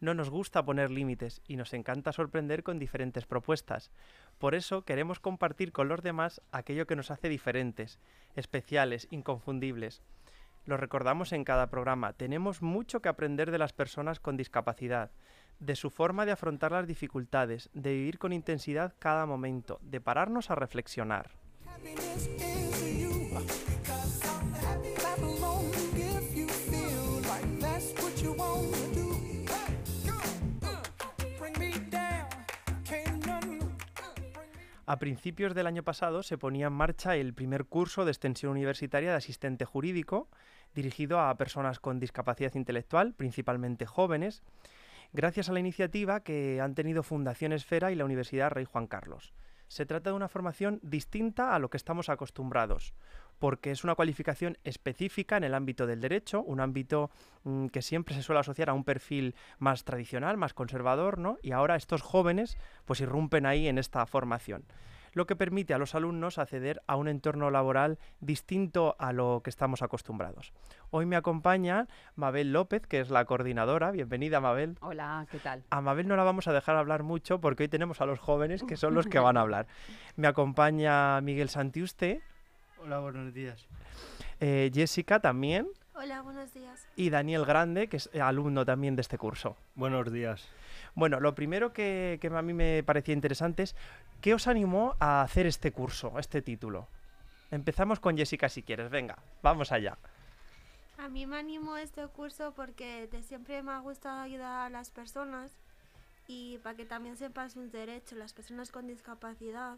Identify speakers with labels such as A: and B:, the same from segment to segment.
A: No nos gusta poner límites y nos encanta sorprender con diferentes propuestas. Por eso queremos compartir con los demás aquello que nos hace diferentes, especiales, inconfundibles. Lo recordamos en cada programa, tenemos mucho que aprender de las personas con discapacidad, de su forma de afrontar las dificultades, de vivir con intensidad cada momento, de pararnos a reflexionar. A principios del año pasado se ponía en marcha el primer curso de extensión universitaria de asistente jurídico, dirigido a personas con discapacidad intelectual, principalmente jóvenes, gracias a la iniciativa que han tenido Fundación Esfera y la Universidad Rey Juan Carlos. Se trata de una formación distinta a lo que estamos acostumbrados, porque es una cualificación específica en el ámbito del derecho, un ámbito mm, que siempre se suele asociar a un perfil más tradicional, más conservador, ¿no? Y ahora estos jóvenes pues irrumpen ahí en esta formación lo que permite a los alumnos acceder a un entorno laboral distinto a lo que estamos acostumbrados. Hoy me acompaña Mabel López, que es la coordinadora. Bienvenida, Mabel.
B: Hola, ¿qué tal?
A: A Mabel no la vamos a dejar hablar mucho porque hoy tenemos a los jóvenes que son los que van a hablar. Me acompaña Miguel Santiuste.
C: Hola, buenos días.
A: Eh, Jessica también.
D: Hola, buenos días.
A: Y Daniel Grande, que es alumno también de este curso.
C: Buenos días.
A: Bueno, lo primero que, a mí me parecía interesante es, ¿qué os animó a hacer este curso, este título? Empezamos con Jessica si quieres, venga, vamos allá.
D: A mí me animó este curso porque de siempre me ha gustado ayudar a las personas y para que también sepan sus derechos, las personas con discapacidad.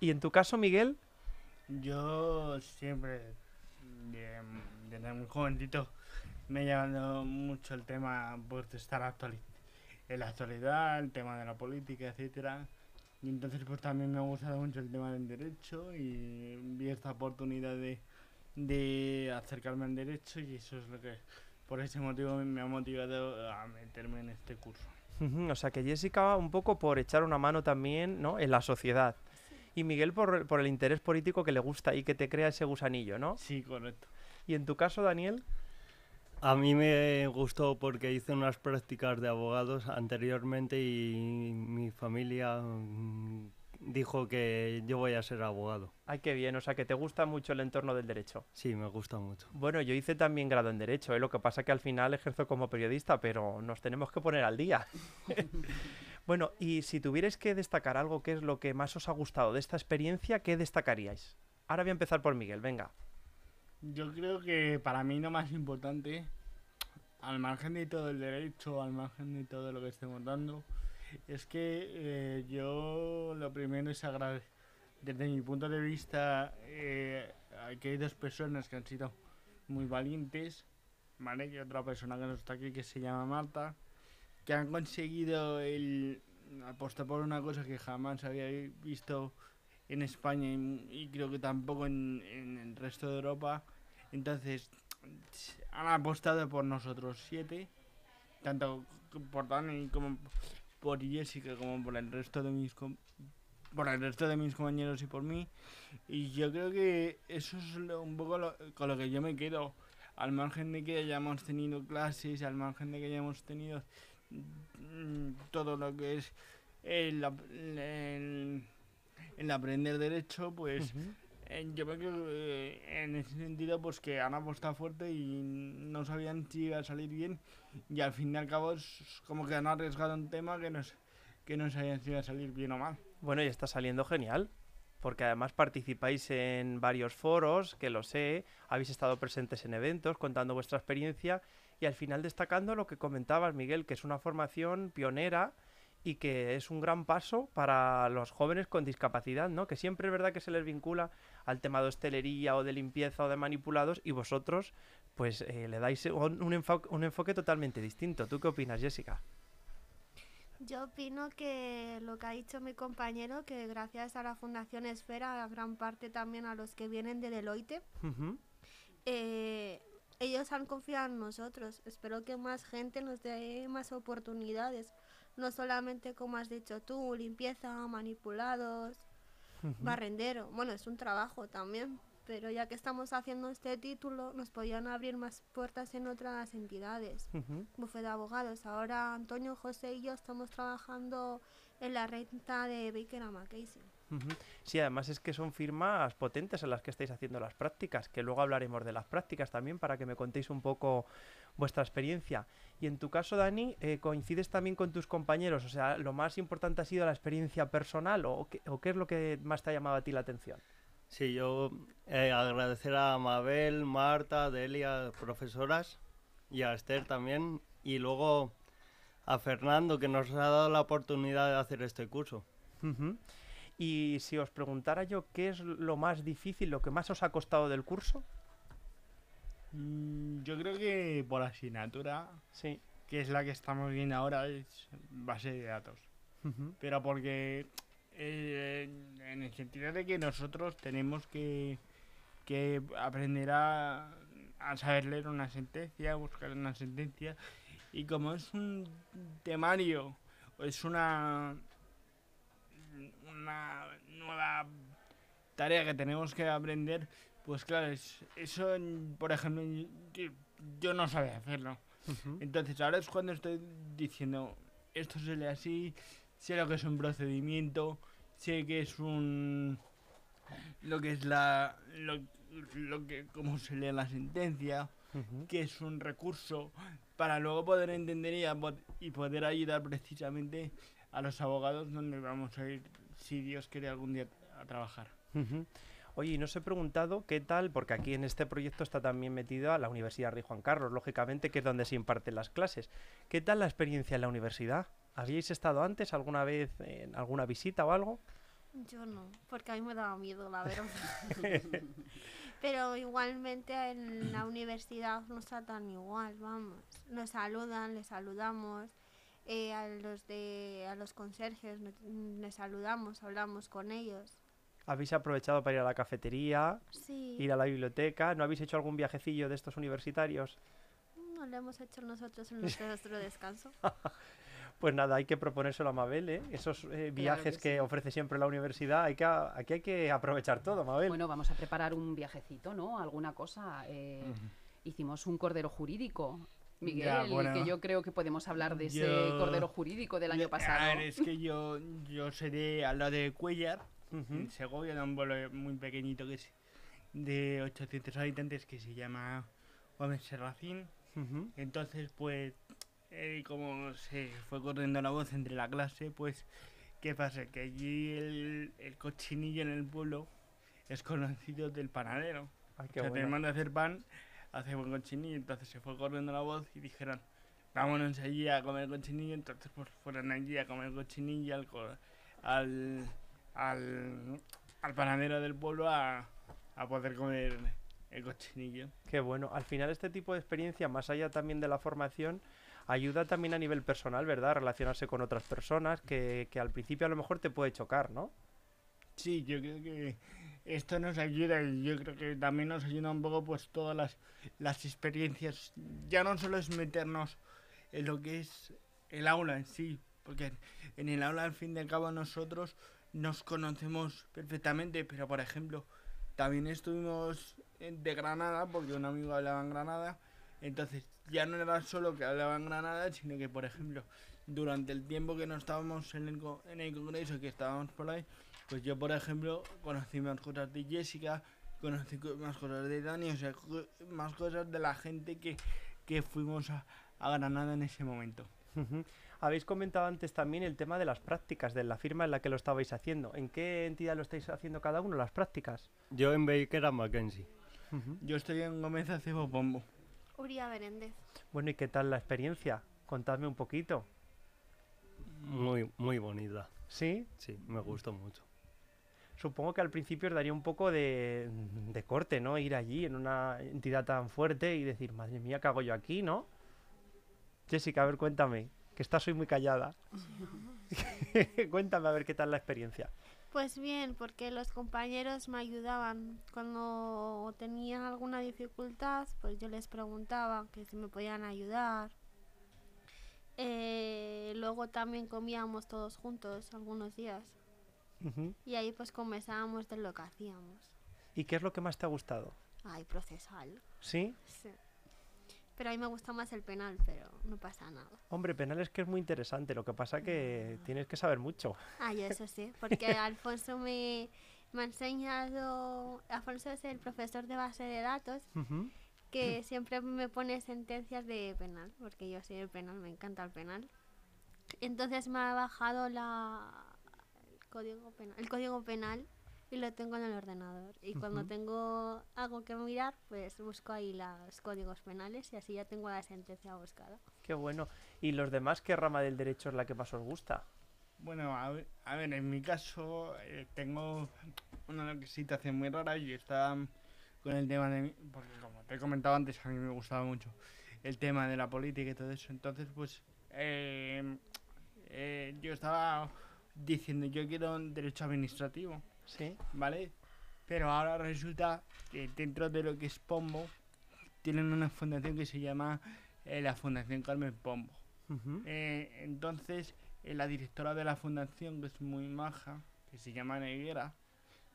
A: ¿Y en tu caso, Miguel?
C: Yo siempre, desde muy jovencito, me ha llamado mucho el tema de estar actualizado en la actualidad, el tema de la política, etcétera. Y entonces pues también me ha gustado mucho el tema del derecho y vi esta oportunidad de, de acercarme al derecho y eso es lo que por ese motivo me ha motivado a meterme en este curso.
A: O sea que Jessica un poco por echar una mano también ¿no? en la sociedad. Y Miguel por, por el interés político que le gusta y que te crea ese gusanillo, ¿no?
C: Sí, correcto.
A: ¿Y en tu caso, Daniel?
E: A mí me gustó porque hice unas prácticas de abogados anteriormente y mi familia mm, dijo que yo voy a ser abogado.
A: Ay, qué bien, o sea que te gusta mucho el entorno del derecho.
E: Sí, me gusta mucho.
A: Bueno, yo hice también grado en derecho, ¿eh? lo que pasa que al final ejerzo como periodista, pero nos tenemos que poner al día. bueno, y si tuvierais que destacar algo, ¿qué es lo que más os ha gustado de esta experiencia? ¿Qué destacaríais? Ahora voy a empezar por Miguel, venga.
C: Yo creo que para mí lo más importante, al margen de todo el derecho, al margen de todo lo que estemos dando, es que eh, yo lo primero es agradecer, desde mi punto de vista, eh, que hay dos personas que han sido muy valientes, ¿vale? Y otra persona que no está aquí que se llama Marta, que han conseguido el apostar por una cosa que jamás había visto en España y, creo que tampoco en, el resto de Europa. Entonces, han apostado por nosotros siete, tanto por Dani como por Jessica como por el resto de mis por el resto de mis compañeros y por mí. Y yo creo que eso es un poco con lo que yo me quedo. Al margen de que hayamos tenido clases, al margen de que hayamos tenido mm, todo lo que es el en aprender derecho, pues yo creo que eh, en ese sentido pues que han apostado fuerte y no sabían si iba a salir bien y al fin y al cabo es como que han arriesgado un tema que no, que no sabían si iba a salir bien o mal.
A: Bueno, y está saliendo genial. Porque además participáis en varios foros, que lo sé, habéis estado presentes en eventos contando vuestra experiencia y al final destacando lo que comentabas, Miguel, que es una formación pionera y que es un gran paso para los jóvenes con discapacidad, ¿no? Que siempre es verdad que se les vincula al tema de hostelería o de limpieza o de manipulados y vosotros pues eh, le dais un, enfoque, un enfoque totalmente distinto. ¿Tú qué opinas, Jessica?
D: Yo opino que lo que ha dicho mi compañero, que gracias a la Fundación Esfera, a gran parte también a los que vienen de Deloitte, eh, ellos han confiado en nosotros. Espero que más gente nos dé más oportunidades. No solamente, como has dicho tú, limpieza, manipulados,
A: Ujú.
D: barrendero. Bueno, es un trabajo también. Pero ya que estamos haciendo este título, nos podían abrir más puertas en otras entidades.
A: Ujú.
D: bufete de abogados. Ahora Antonio, José y yo estamos trabajando en la renta de Baker a
A: Sí, además es que son firmas potentes en las que estáis haciendo las prácticas, que luego hablaremos de las prácticas también para que me contéis un poco vuestra experiencia. Y en tu caso, Dani, eh, ¿coincides también con tus compañeros? O sea, ¿lo más importante ha sido la experiencia personal o qué, o qué es lo que más te ha llamado a ti la atención?
E: Sí, yo eh, agradecer a Mabel, Marta, Delia, profesoras, y a Esther también, y luego a Fernando, que nos ha dado la oportunidad de hacer este curso.
A: Y si os preguntara yo qué es lo más difícil, lo que más os ha costado del curso,
C: Mm, Yo creo que por asignatura,
A: sí.
C: que es la que estamos viendo ahora, es base de datos. Pero porque eh, en el sentido de que nosotros tenemos que, que aprender a, a saber leer una sentencia, buscar una sentencia, y como es un temario, o es una, una nueva tarea que tenemos que aprender, pues claro, es- eso, por ejemplo, yo, no sabía hacerlo. Entonces ahora es cuando estoy diciendo, esto se lee así, sé lo que es un procedimiento, sé que es un... lo que es la... lo, lo que... cómo se lee la sentencia,
A: Ujú.
C: que es un recurso, para luego poder entender y, y poder ayudar precisamente a los abogados donde vamos a ir, si Dios quiere algún día a trabajar.
A: Oye, y no os he preguntado qué tal, porque aquí en este proyecto está también metida la Universidad Rey Juan Carlos, lógicamente, que es donde se imparten las clases. ¿Qué tal la experiencia en la universidad? ¿Habíais estado antes alguna vez en alguna visita o algo?
D: Yo no, porque a mí me daba miedo, la verdad. Pero igualmente en la universidad nos tratan igual, vamos. Nos saludan, les saludamos. Eh, a los de a los conserjes nos- les saludamos, hablamos con ellos.
A: ¿Habéis aprovechado para ir a la cafetería,
D: Sí,
A: ir a la biblioteca? ¿No habéis hecho algún viajecillo de estos universitarios?
D: no lo hemos hecho nosotros en nuestro, descanso.
A: Pues nada, hay que proponérselo a Mabel, ¿eh? Esos eh, viajes
B: que
A: que,
B: sí.
A: ofrece siempre la universidad, hay que, aquí hay que aprovechar todo, Mabel.
B: Bueno, vamos a preparar un viajecito, ¿no? Alguna cosa. eh, Hicimos un cordero jurídico. Miguel,
C: Ya, bueno.
B: que yo creo que podemos hablar de ese
C: Yo-
B: cordero jurídico del año pasado.
C: A ver, es que yo, yo seré a lo de Cuellar,
A: Ujú.
C: en Segovia, de un pueblo muy pequeñito que es de 800 habitantes que se llama Gómez Serracín.
A: Ujú.
C: Entonces, pues, eh, como se fue corriendo la voz entre la clase, pues, ¿qué pasa? Que allí el, el cochinillo en el pueblo es conocido del panadero.
A: Ay,
C: O
A: qué
C: sea, te
A: bueno.
C: manda a hacer pan, hace buen cochinillo. Entonces se fue corriendo la voz y dijeron, vámonos allí a comer cochinillo. Entonces, pues, fueron allí a comer cochinillo al, al, al, al panadero del pueblo a, a poder comer el cochinillo.
A: Qué bueno. Al final este tipo de experiencia, más allá también de la formación, ayuda también a nivel personal, ¿verdad? Relacionarse con otras personas que, que al principio a lo mejor te puede chocar, ¿no?
C: Sí, yo creo que esto nos ayuda y yo creo que también nos ayuda un poco pues todas las, las experiencias. Ya no solo es meternos en lo que es el aula en sí, porque en el aula al fin y al cabo nosotros nos conocemos perfectamente, pero por ejemplo, también estuvimos de Granada, porque un amigo hablaba en Granada, entonces ya no era solo que hablaba en Granada, sino que por ejemplo, durante el tiempo que no estábamos en el, en el congreso, que estábamos por ahí, pues yo, por ejemplo, conocí más cosas de Jessica, conocí co- más cosas de Dani, o sea, más cosas de la gente que, que fuimos a, a Granada en ese momento.
A: Habéis comentado antes también el tema de las prácticas, de la firma en la que lo estabais haciendo. ¿En qué entidad lo estáis haciendo cada uno, las prácticas?
E: Yo en Baker a Mackenzie.
C: Yo estoy en Gómez Acebo Pombo.
D: Uria Beréndez.
A: Bueno, ¿y qué tal la experiencia? Contadme un poquito.
E: Muy, muy bonita.
A: ¿Sí?
E: Sí, me gustó mucho.
A: Supongo que al principio daría un poco de, de corte, ¿no? Ir allí en una entidad tan fuerte y decir, madre mía, ¿qué hago yo aquí, no? Jessica, a ver, cuéntame. que estás hoy muy callada. Cuéntame a ver qué tal la experiencia.
D: Pues bien, porque los compañeros me ayudaban. Cuando tenía alguna dificultad, pues yo les preguntaba que si me podían ayudar. Eh, luego también comíamos todos juntos algunos días.
A: Ujú.
D: Y ahí pues conversábamos de lo que hacíamos.
A: ¿Y qué es lo que más te ha gustado?
D: Ay, procesal.
A: ¿Sí?
D: Sí. Pero a mí me gusta más el penal, pero no pasa nada.
A: Hombre, penal es que es muy interesante, lo que pasa que tienes que saber mucho.
D: Ay, eso sí, porque Alfonso me, me ha enseñado... Alfonso es el profesor de base de datos
A: Ujú.
D: que siempre me pone sentencias de penal, porque yo soy el penal, me encanta el penal. Entonces me ha bajado la, código penal, el código penal y lo tengo en el ordenador. Y cuando tengo algo que mirar, pues busco ahí los códigos penales y así ya tengo la sentencia buscada.
A: Qué bueno. ¿Y los demás qué rama del derecho es la que más os gusta?
C: Bueno, a ver, a ver, en mi caso eh, tengo una situación muy rara y está con el tema de... mi- Porque como te he comentado antes, a mí me gustaba mucho el tema de la política y todo eso. Entonces, pues, eh, eh, yo estaba diciendo, yo quiero un derecho administrativo,
A: ¿Sí?
C: ¿vale? Pero ahora resulta que dentro de lo que es Pombo, tienen una fundación que se llama eh, la Fundación Carmen Pombo. Eh, entonces, eh, la directora de la fundación, que es muy maja, que se llama Neguera,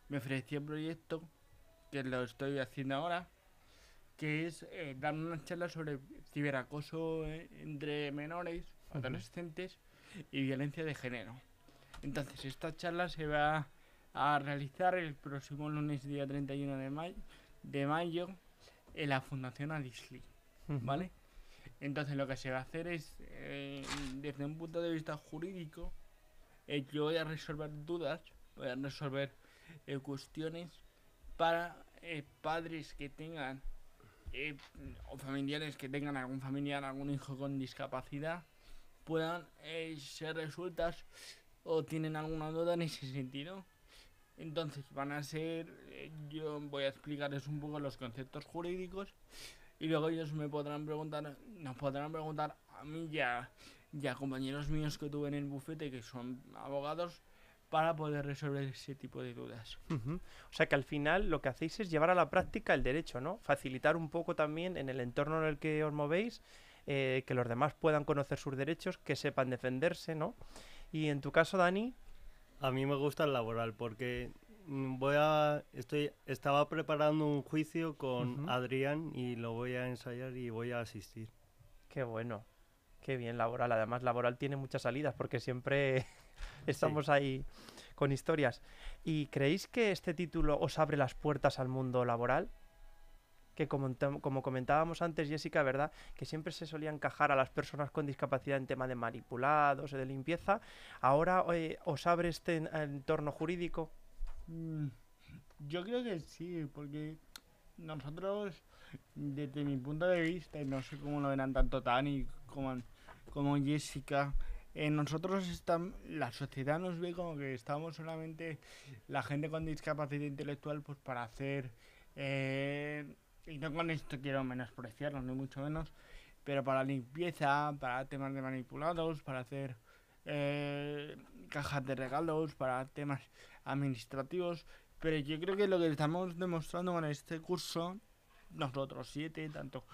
C: me ofreció un proyecto, que lo estoy haciendo ahora, que es dar una charla sobre ciberacoso entre menores, adolescentes y violencia de género. Entonces, esta charla se va a realizar el próximo lunes, día 31 de mayo, de mayo en la Fundación Adisli.
A: Ujú.
C: ¿vale? Entonces lo que se va a hacer es, eh, desde un punto de vista jurídico, eh, yo voy a resolver dudas, voy a resolver eh, cuestiones para padres que tengan o familiares que tengan algún familiar, algún hijo con discapacidad, puedan ser resueltas o tienen alguna duda en ese sentido. Entonces van a ser, eh, yo voy a explicarles un poco los conceptos jurídicos y luego ellos me podrán preguntar, nos podrán preguntar a mí ya, ya compañeros míos que tuve en el bufete que son abogados para poder resolver ese tipo de dudas.
A: Ujú. O sea que al final lo que hacéis es llevar a la práctica el derecho, ¿no? Facilitar un poco también en el entorno en el que os movéis, eh, que los demás puedan conocer sus derechos, que sepan defenderse, ¿no? Y en tu caso, Dani,
E: A mí me gusta el laboral porque mm, voy a estoy estaba preparando un juicio con
A: Ujú.
E: Adrián y lo voy a ensayar y voy a asistir.
A: qué bueno, qué bien laboral. Además, laboral tiene muchas salidas porque siempre estamos ahí con historias. ¿Y creéis que este título os abre las puertas al mundo laboral? Que como, como comentábamos antes, Jessica, ¿verdad? Que siempre se solía encajar a las personas con discapacidad en tema de manipulados o de limpieza. Ahora eh, os abre este en- entorno jurídico.
C: Mm, Yo creo que sí, porque nosotros, desde mi punto de vista, y no sé cómo lo verán tanto Tani como, como Jessica, eh, nosotros estamos, la sociedad nos ve como que estamos solamente la gente con discapacidad intelectual pues para hacer, eh, y no con esto quiero menospreciarlo, ni mucho menos, pero para limpieza, para temas de manipulados, para hacer eh, cajas de regalos, para temas administrativos, pero yo creo que lo que estamos demostrando con este curso, nosotros siete, tanto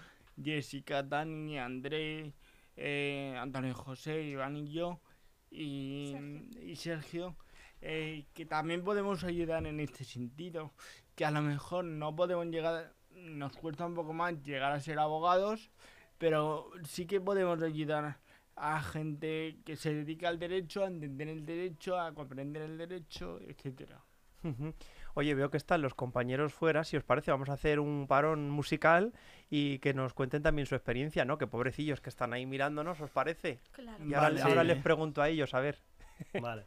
C: Jessica, Dani, André, eh, Antonio José, Iván y yo, y
D: Sergio.
C: y Sergio, eh, que también podemos ayudar en este sentido, que a lo mejor no podemos llegar, nos cuesta un poco más llegar a ser abogados, pero sí que podemos ayudar a gente que se dedica al derecho, a entender el derecho, a comprender el derecho, etcétera.
A: Oye, veo que están los compañeros fuera. Si os parece, vamos a hacer un parón musical y que nos cuenten también su experiencia, ¿no? Que pobrecillos que están ahí mirándonos, ¿os parece?
D: Claro.
A: Y ahora,
C: Vale.
A: ahora
E: Sí.
A: les pregunto a ellos, a ver.
E: Vale.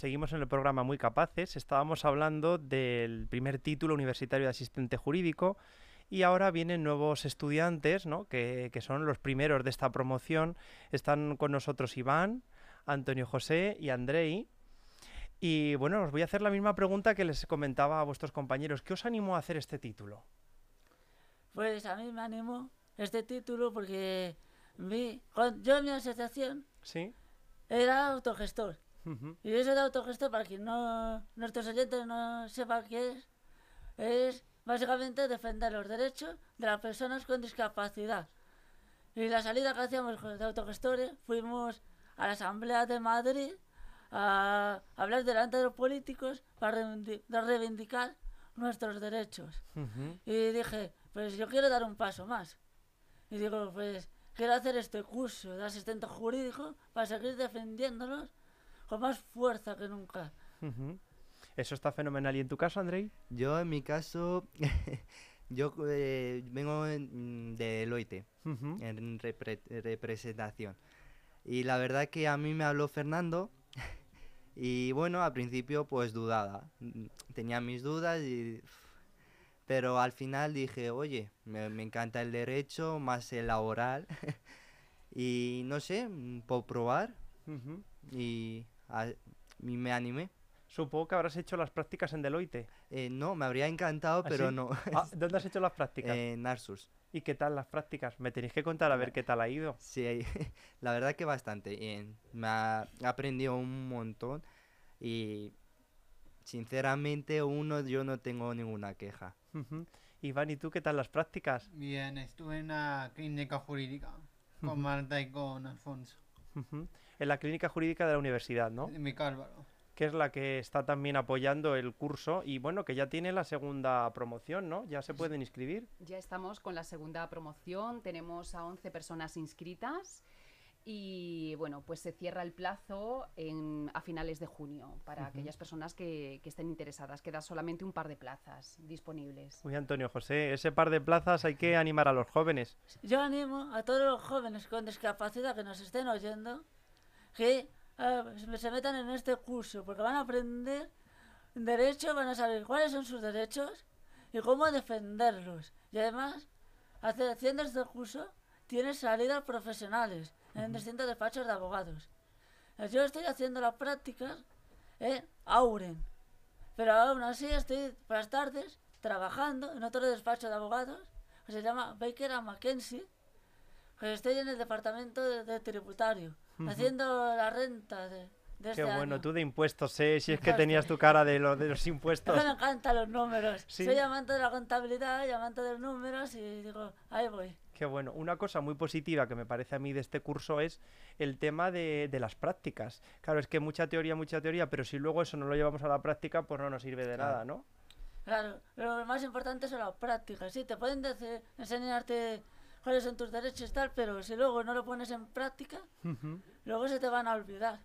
A: Seguimos en el programa Muy Capaces. Estábamos hablando del primer título universitario de asistente jurídico y ahora vienen nuevos estudiantes, ¿no? que, que son los primeros de esta promoción. Están con nosotros Iván, Antonio José y Andrei. Y bueno, os voy a hacer la misma pregunta que les comentaba a vuestros compañeros. ¿Qué os animó a hacer este título?
F: Pues a mí me animó este título porque mi, yo en mi asociación
A: ¿Sí?
F: era autogestor. Y eso de autogestor, para quien no, nuestros oyentes no sepan qué es, es básicamente defender los derechos de las personas con discapacidad. Y la salida que hacíamos de autogestores, fuimos a la Asamblea de Madrid a hablar delante de los políticos para reivindicar nuestros derechos. Y dije, pues yo quiero dar un paso más. Y digo, pues quiero hacer este curso de asistente jurídico para seguir defendiéndolos con más fuerza que nunca.
A: Eso está fenomenal. ¿Y en tu caso, Andrei?
G: Yo en mi caso, yo eh, vengo en- de Deloitte, en repre- representación. Y la verdad que a mí me habló Fernando y bueno, al principio pues dudaba. Mm, Tenía mis dudas y... Pero al final dije, oye, me, me encanta el derecho, más el laboral. y no sé, mm, por probar y me animé.
A: Supongo que habrás hecho las prácticas en Deloitte.
G: Eh, no, me habría encantado,
A: ¿Ah,
G: pero
A: sí?
G: no.
A: Ah, ¿Dónde has hecho las prácticas?
G: en Arsus.
A: ¿Y qué tal las prácticas? Me tenéis que contar a ver qué tal ha ido.
G: Sí, la verdad que bastante bien. Me ha he aprendido un montón y sinceramente uno yo no tengo ninguna queja.
A: Ujú. Iván, ¿y tú qué tal las prácticas?
H: Bien, estuve en la clínica jurídica con Marta y con Alfonso,
A: En la clínica jurídica de la universidad, ¿no?
H: en mi Cálvaro.
A: Que es la que está también apoyando el curso y bueno, que ya tiene la segunda promoción, ¿no? Ya se pueden inscribir.
B: Ya estamos con la segunda promoción, tenemos a 11 personas inscritas y bueno, pues se cierra el plazo en- a finales de junio para aquellas personas que, que estén interesadas. Queda solamente un par de plazas disponibles.
A: Uy, Antonio José, ese par de plazas hay que animar a los jóvenes.
F: Yo animo a todos los jóvenes con discapacidad que nos estén oyendo que eh, se metan en este curso, porque van a aprender derecho, van a saber cuáles son sus derechos y cómo defenderlos. Y además, haciendo este curso, tienes salidas profesionales en distintos despachos de abogados. Eh, Yo estoy haciendo las prácticas en Auren, pero aún así estoy por las tardes trabajando en otro despacho de abogados que se llama Baker and Mackenzie, que estoy en el departamento de, de tributario, haciendo la renta de, de
A: Qué
F: este
A: bueno,
F: año.
A: tú de impuestos, ¿eh? Si es que
F: Impuestos.
A: tenías tu cara de, lo, de los
F: Es
A: impuestos.
F: me encantan los números.
A: Sí.
F: Soy amante de la contabilidad y amante de los números y digo, ahí voy.
A: Qué bueno. Una cosa muy positiva que me parece a mí de este curso es el tema de, de las prácticas. Claro, es que mucha teoría, mucha teoría, pero si luego eso no lo llevamos a la práctica, pues no nos sirve de
G: Claro.
A: nada, ¿no?
F: Claro, lo más importante son las prácticas. Sí, te pueden decir, enseñarte cuáles son tus derechos y tal, pero si luego no lo pones en práctica, luego se te van a olvidar.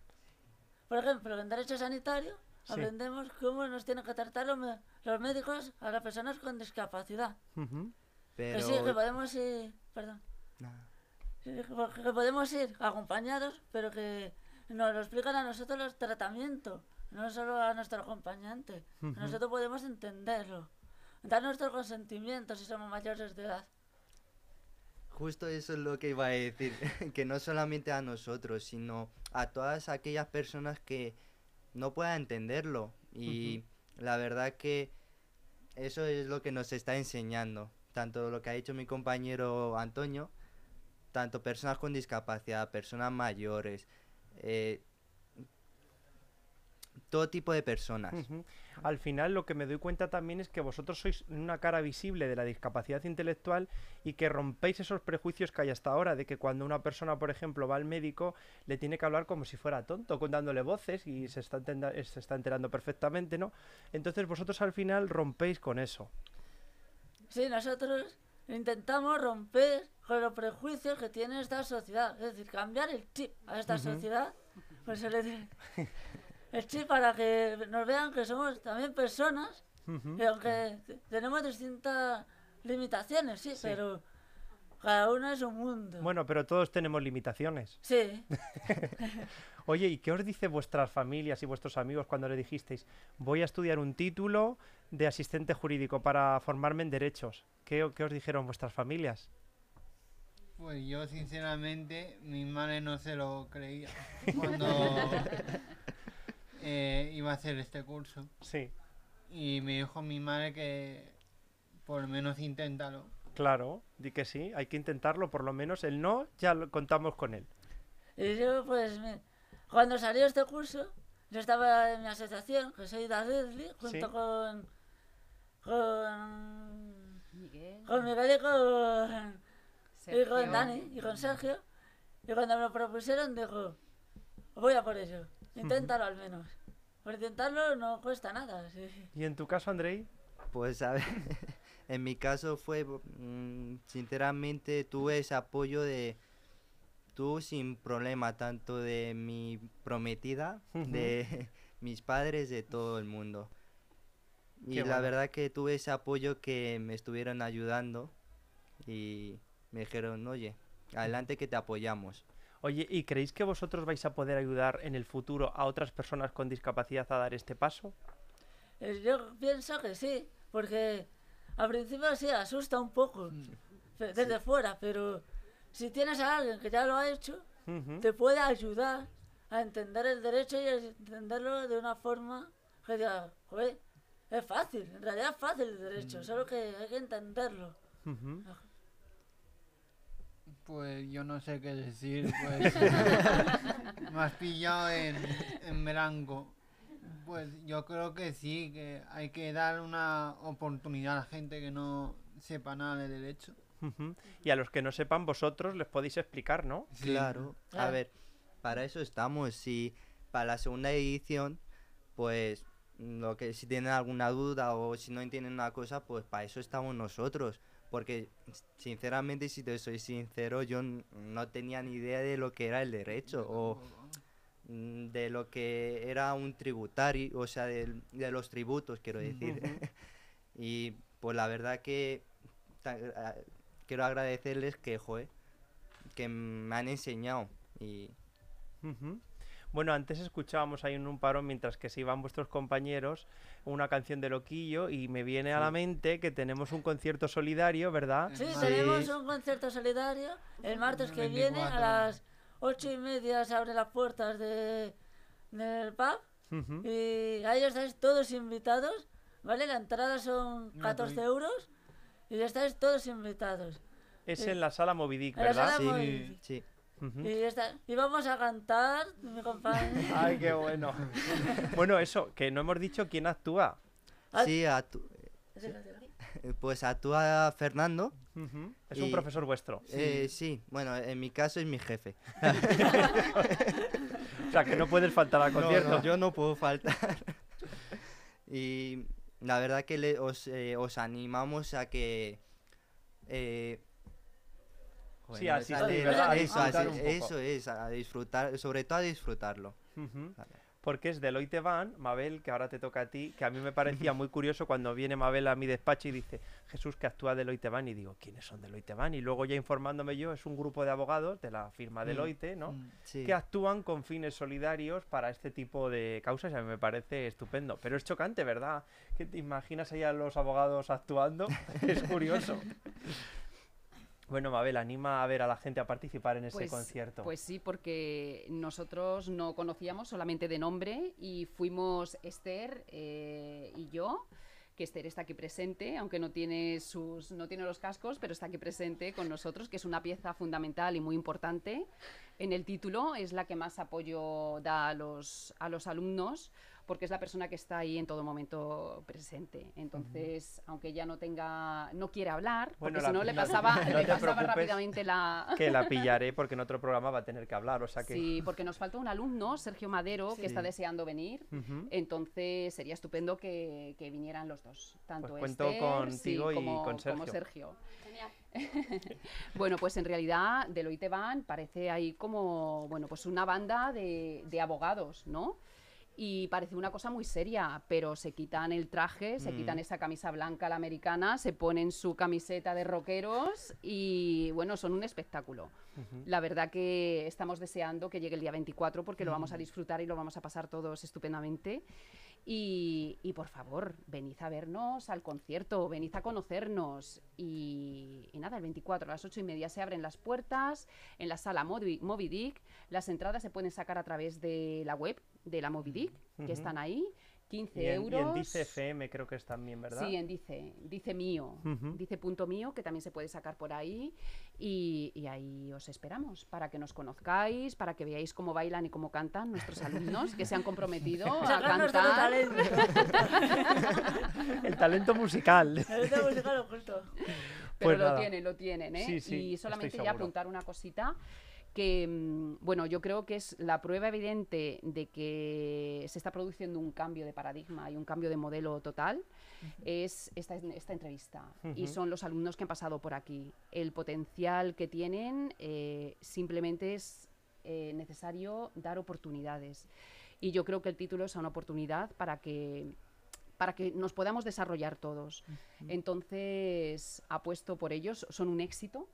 F: Por ejemplo, en derecho sanitario
A: Sí.
F: aprendemos cómo nos tienen que tratar los, médicos a las personas con discapacidad.
G: Pero
F: Que sí, que podemos ir, perdón, Sí, que po- que podemos ir acompañados, pero que nos lo explican a nosotros los tratamientos, no solo a nuestro acompañante.
A: Ujú.
F: Nosotros podemos entenderlo, dar nuestro consentimiento si somos mayores de edad.
G: justo eso es lo que iba a decir, que no solamente a nosotros, sino a todas aquellas personas que no puedan entenderlo. Y la verdad que eso es lo que nos está enseñando, tanto lo que ha dicho mi compañero Antonio, tanto personas con discapacidad, personas mayores, eh, todo tipo de personas.
A: Al final lo que me doy cuenta también es que vosotros sois una cara visible de la discapacidad intelectual y que rompéis esos prejuicios que hay hasta ahora de que cuando una persona, por ejemplo, va al médico le tiene que hablar como si fuera tonto, con- dándole voces y se está, se está enterando perfectamente, ¿no? Entonces vosotros al final rompéis con eso.
F: Sí, nosotros intentamos romper con los prejuicios que tiene esta sociedad, es decir, cambiar el chip a esta sociedad, pues se le dice el chip para que nos vean que somos también personas. Y aunque te- tenemos distintas limitaciones, sí, pero cada uno es un mundo.
A: Bueno, pero todos tenemos limitaciones.
F: Sí,
A: Oye, ¿y qué os dice vuestras familias y vuestros amigos cuando le dijisteis, voy a estudiar un título de asistente jurídico para formarme en derechos? ¿Qué, qué os dijeron vuestras familias?
H: Pues yo, sinceramente, mi madre no se lo creía cuando eh, iba a hacer este curso.
A: Sí,
H: Y me dijo mi madre que por lo menos inténtalo.
A: claro, di que sí, hay que intentarlo, por lo menos el no ya lo contamos con él.
F: Y yo, pues, me- cuando salió este curso, yo estaba en mi asociación, que soy de Adedli, junto
A: Sí.
F: con, con,
B: Miguel,
F: con Miguel y con, y con
B: Sergio.
F: Dani y con Sergio. Y cuando me lo propusieron, dijo, voy a por ello, inténtalo al menos. Por intentarlo no cuesta nada. sí.
A: ¿Y en tu caso, Andrei?
G: Pues a ver, en mi caso fue, mm, sinceramente, tuve ese apoyo de, tú sin problema, tanto de mi prometida, de mis padres, de todo el mundo. Y
A: Qué
G: la
A: bueno.
G: verdad que tuve ese apoyo que me estuvieron ayudando y me dijeron, oye, adelante que te apoyamos.
A: Oye, ¿y creéis que vosotros vais a poder ayudar en el futuro a otras personas con discapacidad a dar este paso?
F: Eh, Yo pienso que sí, porque al principio sí asusta un poco fe- desde fuera, pero si tienes a alguien que ya lo ha hecho, te puede ayudar a entender el derecho y a entenderlo de una forma que diga, joder, es fácil, en realidad es fácil el derecho, solo que hay que entenderlo.
H: Pues yo no sé qué decir, pues me has pillado en, en blanco. Pues yo creo que sí, que hay que dar una oportunidad a la gente que no sepa nada de derecho.
A: Y a los que no sepan, vosotros les podéis explicar, ¿no?
H: Sí.
G: Claro, a ver, para eso estamos. Si para la segunda edición, pues lo que si tienen alguna duda o si no entienden una cosa, pues para eso estamos nosotros. Porque sinceramente, si te soy sincero, yo no tenía ni idea de lo que era el derecho o mm, de lo que era un tributario, o sea, del- de los tributos, quiero decir. y pues la verdad que quiero agradecerles que, joder, que me han enseñado y.
A: Bueno, antes escuchábamos ahí en un parón mientras que se iban vuestros compañeros una canción de Loquillo y me viene a la mente que tenemos un concierto solidario, ¿verdad?
F: Sí,
H: Sí.
F: tenemos un concierto solidario el martes que viene a
H: 24.
F: las ocho y media se abren las puertas de, del pub y ahí estáis todos invitados, ¿vale? La entrada son 14
H: Gratuito.
F: euros y estáis todos invitados.
A: Es en la sala Movidic,
F: la
A: ¿verdad?
F: sala
G: sí,
F: Movidic.
G: sí.
F: Y, está- y vamos a cantar, mi compañero.
A: Ay, qué bueno. bueno, eso, que no hemos dicho quién actúa.
F: Ah.
G: Sí, actú- pues actúa Fernando.
A: Es un profesor vuestro.
G: Eh, sí, bueno, en mi caso es mi jefe.
A: O sea, que no puedes faltar al
G: No,
A: concierto.
G: no, yo no puedo faltar. y la verdad que le- os, eh, os animamos a que... eh,
A: Sí, ¿verdad? A poco.
G: eso es, a disfrutar, sobre todo a disfrutarlo. Vale.
A: Porque es Deloitte Van, Mabel, que ahora te toca a ti, que a mí me parecía muy curioso cuando viene Mabel a mi despacho y dice, Jesús, que actúa Deloitte Van, y digo, ¿quiénes son Deloitte Van? Y luego ya informándome yo, es un grupo de abogados de la firma Deloitte, ¿no?
H: Mm.
G: Sí.
A: que actúan con fines solidarios para este tipo de causas y a mí me parece estupendo. Pero es chocante, ¿verdad? Que te imaginas ahí a los abogados actuando. es curioso. Bueno, Mabel, anima a ver a la gente a participar en ese
B: Pues-
A: concierto.
B: Pues sí, porque nosotros no conocíamos solamente de nombre y fuimos Esther eh, y yo, que Esther está aquí presente, aunque no tiene sus no tiene los cascos, pero está aquí presente con nosotros, que es una pieza fundamental y muy importante. En el título es la que más apoyo da a los, a los alumnos porque es la persona que está ahí en todo momento presente. Entonces, aunque ella no tenga, no quiere hablar, porque si
A: la-
B: no le pasaba,
A: no
B: le pasaba rápidamente la,
A: Que la pillaré porque en otro programa va a tener que hablar, o sea que...
B: Sí, porque nos falta un alumno, Sergio Madero,
F: Sí.
B: que está deseando venir. Entonces sería estupendo que, que vinieran los dos, tanto
A: Pues cuento
B: Esther,
A: contigo
B: sí,
A: y
B: como,
A: con
B: como
A: Sergio.
B: Sergio. bueno, pues en realidad Deloitte Van parece ahí como, bueno, pues una banda de, de abogados, ¿no? Y parece una cosa muy seria, pero se quitan el traje, se
A: Mm.
B: quitan esa camisa blanca a la americana, se ponen su camiseta de rockeros y bueno, son un espectáculo. La verdad que estamos deseando que llegue el día 24 porque lo vamos a disfrutar y lo vamos a pasar todos estupendamente. Y, y, por favor, venid a vernos al concierto, venid a conocernos. Y, y nada, el 24 a las 8 y media se abren las puertas en la sala Moby, Moby Dick. Las entradas se pueden sacar a través de la web de la Moby Dick, que están ahí. 15
A: Y en, y
B: euros.
A: en Dice FM creo que es también, ¿verdad?
B: Sí, en Dice, Dice mío. Dice punto mío, que también se puede sacar por ahí. Y, y ahí os esperamos para que nos conozcáis, para que veáis cómo bailan y cómo cantan nuestros alumnos que se han comprometido a cantar.
F: talento.
A: El talento musical.
F: El de musical oculto.
B: Pero
A: Pues
B: lo
A: nada.
B: tienen, lo tienen, ¿eh?
A: Sí, sí,
B: y solamente ya apuntar una cosita que, mm, bueno, yo creo que es la prueba evidente de que se está produciendo un cambio de paradigma y un cambio de modelo total, es esta, esta entrevista. Y son los alumnos que han pasado por aquí. El potencial que tienen eh, simplemente es eh, necesario dar oportunidades. Y yo creo que el título es una oportunidad para que para que nos podamos desarrollar todos. Entonces, apuesto por ellos, son un éxito.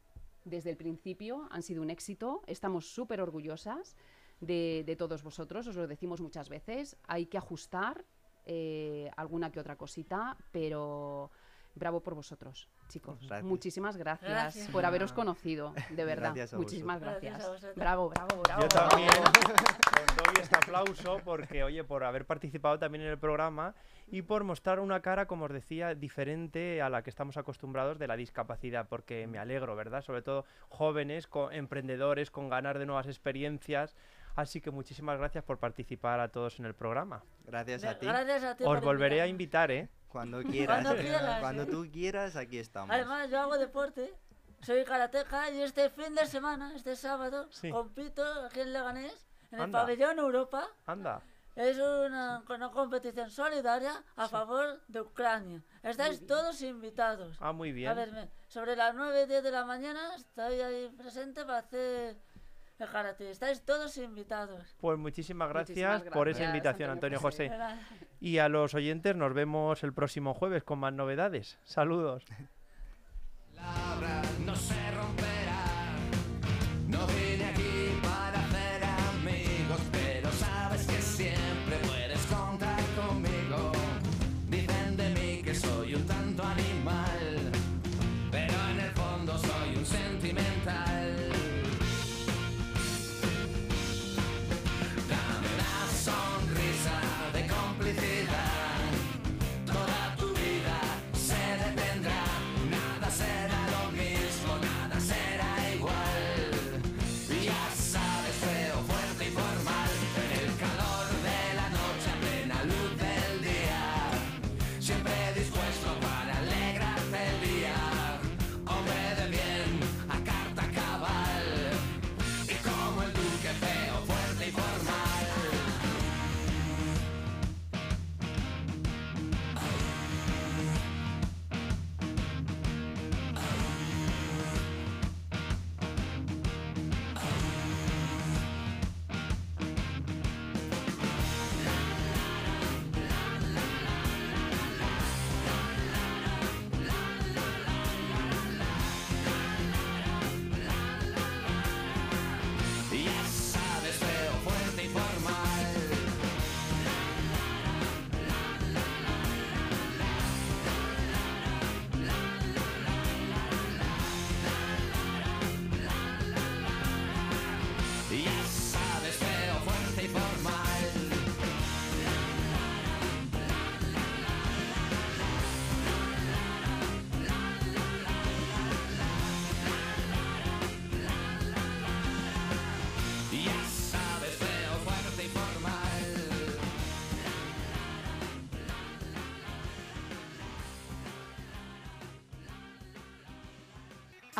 B: Desde el principio han sido un éxito. Estamos súper orgullosas de, todos vosotros, os lo decimos muchas veces. Hay que ajustar eh, alguna que otra cosita, pero bravo por vosotros, chicos.
G: Gracias.
B: Muchísimas gracias,
F: Gracias.
B: por haberos conocido, de verdad.
G: Gracias a
B: Muchísimas gracias.
F: Gracias a
B: bravo, bravo, bravo.
A: Yo también os doy este aplauso porque, oye, por haber participado también en el programa y por mostrar una cara, como os decía, diferente a la que estamos acostumbrados de la discapacidad, porque me alegro, ¿verdad? Sobre todo jóvenes, co- emprendedores, con ganas de nuevas experiencias. Así que muchísimas gracias por participar a todos en el programa.
G: Gracias a ti.
F: Gracias a ti.
A: Os volveré a invitar, ¿eh?
G: Cuando quieras.
F: Cuando quieras,
G: Cuando
F: ¿eh?
G: tú quieras, aquí estamos.
F: Además, yo hago deporte. Soy karateca y este fin de semana, este sábado,
A: Sí.
F: compito aquí en Leganés, en el
A: Anda.
F: pabellón Europa.
A: Anda.
F: Es una, una competición solidaria a favor de Ucrania. Estáis todos invitados.
A: Ah, muy bien.
F: A verme, sobre las 9 y 10 de la mañana estoy ahí presente para hacer el karate. Estáis todos invitados.
A: Pues muchísimas gracias,
B: Muchísimas
A: por esa
B: gracias,
A: invitación,
B: Antonio
A: Antonio
B: José.
A: José. Y a los oyentes nos vemos el próximo jueves con más novedades. Saludos.